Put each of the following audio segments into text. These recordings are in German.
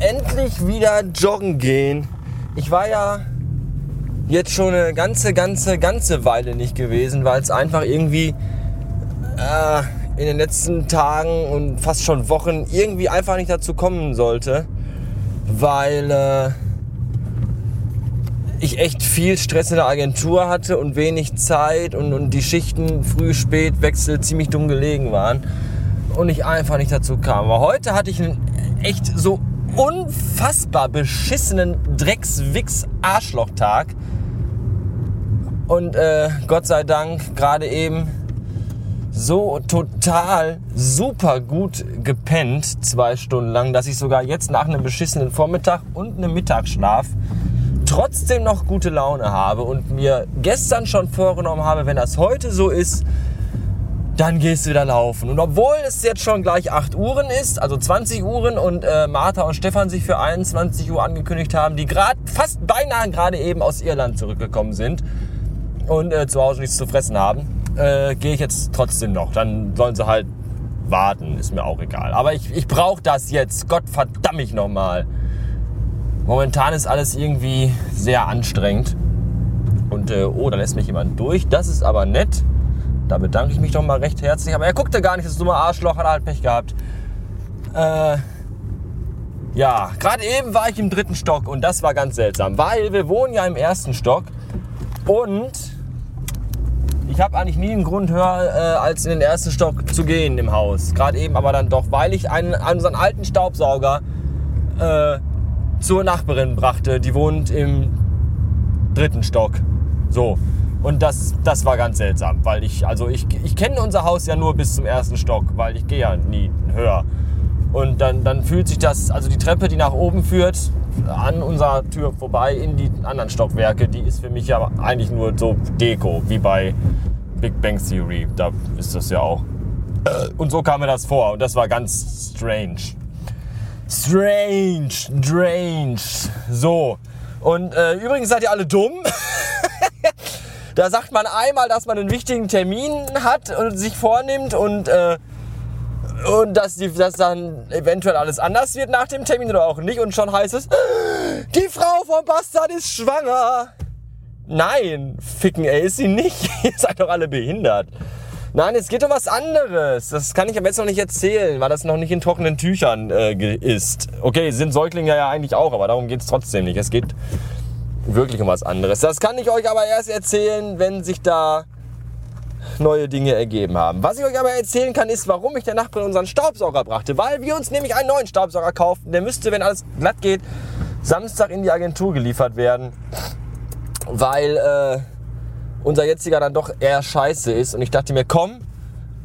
endlich wieder joggen gehen. Ich war ja jetzt schon eine ganze, ganze, ganze Weile nicht gewesen, weil es einfach irgendwie äh, in den letzten Tagen und fast schon Wochen irgendwie einfach nicht dazu kommen sollte, weil äh, ich echt viel Stress in der Agentur hatte und wenig Zeit und, und die Schichten früh, spät, Wechsel ziemlich dumm gelegen waren und ich einfach nicht dazu kam. Aber heute hatte ich einen echt so unfassbar beschissenen Drecks-Wix-Arschlochtag. Und äh, Gott sei Dank gerade eben so total super gut gepennt, zwei Stunden lang, dass ich sogar jetzt nach einem beschissenen Vormittag und einem Mittagsschlaf trotzdem noch gute Laune habe und mir gestern schon vorgenommen habe, wenn das heute so ist, dann gehst du wieder laufen. Und obwohl es jetzt schon gleich 8 Uhren ist, also 20 Uhren und äh, Martha und Stefan sich für 21 Uhr angekündigt haben, die gerade fast beinahe gerade eben aus Irland zurückgekommen sind und äh, zu Hause nichts zu fressen haben, äh, gehe ich jetzt trotzdem noch. Dann sollen sie halt warten, ist mir auch egal. Aber ich, ich brauche das jetzt, Gott verdammt mich nochmal. Momentan ist alles irgendwie sehr anstrengend. Und äh, oh, da lässt mich jemand durch. Das ist aber nett. Da bedanke ich mich doch mal recht herzlich. Aber er guckte gar nicht, das dumme Arschloch, hat halt Pech gehabt. Äh, ja, gerade eben war ich im dritten Stock und das war ganz seltsam, weil wir wohnen ja im ersten Stock und ich habe eigentlich nie einen Grund höher, äh, als in den ersten Stock zu gehen im Haus. Gerade eben aber dann doch, weil ich einen, unseren alten Staubsauger äh, zur Nachbarin brachte. Die wohnt im dritten Stock. So. Und das, das war ganz seltsam, weil ich, also ich, ich kenne unser Haus ja nur bis zum ersten Stock, weil ich gehe ja nie höher. Und dann, dann fühlt sich das, also die Treppe, die nach oben führt, an unserer Tür vorbei in die anderen Stockwerke, die ist für mich ja eigentlich nur so Deko, wie bei Big Bang Theory. Da ist das ja auch. Und so kam mir das vor und das war ganz strange. Strange, strange. So. Und äh, übrigens seid ihr alle dumm. Da sagt man einmal, dass man einen wichtigen Termin hat und sich vornimmt und, äh, und dass, die, dass dann eventuell alles anders wird nach dem Termin oder auch nicht. Und schon heißt es, die Frau vom Bastard ist schwanger. Nein, ficken, ey, ist sie nicht. Ihr seid doch alle behindert. Nein, es geht um was anderes. Das kann ich aber jetzt noch nicht erzählen, weil das noch nicht in trockenen Tüchern äh, ist. Okay, sind Säuglinge ja eigentlich auch, aber darum geht es trotzdem nicht. Es geht wirklich um was anderes. Das kann ich euch aber erst erzählen, wenn sich da neue Dinge ergeben haben. Was ich euch aber erzählen kann, ist, warum ich der Nachbarin unseren Staubsauger brachte. Weil wir uns nämlich einen neuen Staubsauger kaufen. Der müsste, wenn alles glatt geht, Samstag in die Agentur geliefert werden. Weil äh, unser jetziger dann doch eher scheiße ist. Und ich dachte mir, komm,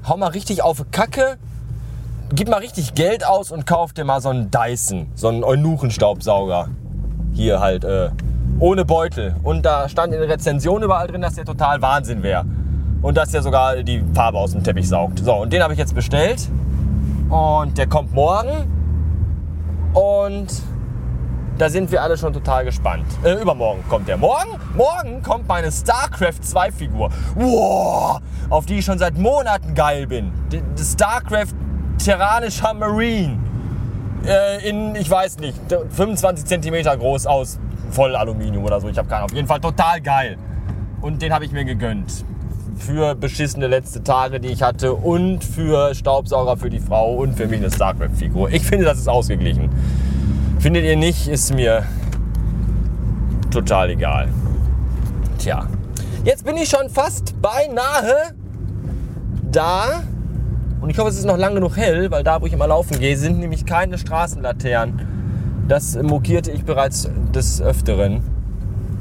hau mal richtig auf Kacke. Gib mal richtig Geld aus und kauf dir mal so einen Dyson, so einen Eunuchenstaubsauger. Hier halt, äh, ohne Beutel. Und da stand in der Rezension überall drin, dass der total Wahnsinn wäre. Und dass der sogar die Farbe aus dem Teppich saugt. So, und den habe ich jetzt bestellt. Und der kommt morgen. Und da sind wir alle schon total gespannt. Äh, übermorgen kommt der. Morgen, morgen kommt meine StarCraft 2 Figur. Wow, auf die ich schon seit Monaten geil bin. Die, die StarCraft Terranischer Marine. Äh, in, ich weiß nicht, 25 cm groß aus Vollaluminium oder so. Ich habe keinen. Auf jeden Fall total geil. Und den habe ich mir gegönnt. Für beschissene letzte Tage, die ich hatte. Und für Staubsauger für die Frau. Und für mich eine StarCraft-Figur. Ich finde, das ist ausgeglichen. Findet ihr nicht, ist mir total egal. Tja. Jetzt bin ich schon fast beinahe da. Und ich hoffe, es ist noch lang genug hell, weil da, wo ich immer laufen gehe, sind nämlich keine Straßenlaternen. Das mokierte ich bereits des Öfteren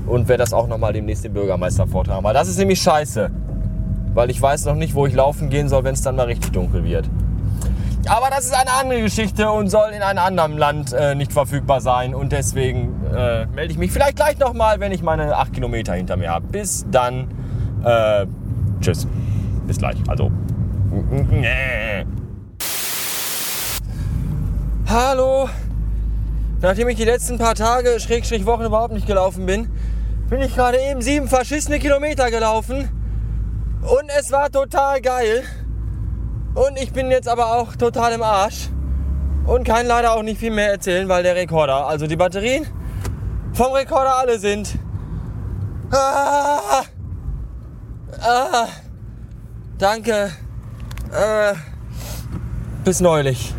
und werde das auch nochmal demnächst dem Bürgermeister vortragen. Weil das ist nämlich scheiße. Weil ich weiß noch nicht, wo ich laufen gehen soll, wenn es dann mal richtig dunkel wird. Aber das ist eine andere Geschichte und soll in einem anderen Land äh, nicht verfügbar sein. Und deswegen äh, melde ich mich vielleicht gleich nochmal, wenn ich meine 8 Kilometer hinter mir habe. Bis dann. Äh, tschüss. Bis gleich. Also. Hallo. Nachdem ich die letzten paar Tage, Schrägstrich Wochen überhaupt nicht gelaufen bin, bin ich gerade eben sieben verschissene Kilometer gelaufen. Und es war total geil. Und ich bin jetzt aber auch total im Arsch. Und kann leider auch nicht viel mehr erzählen, weil der Rekorder, also die Batterien vom Rekorder alle sind. Ah, ah, danke. Äh, bis neulich.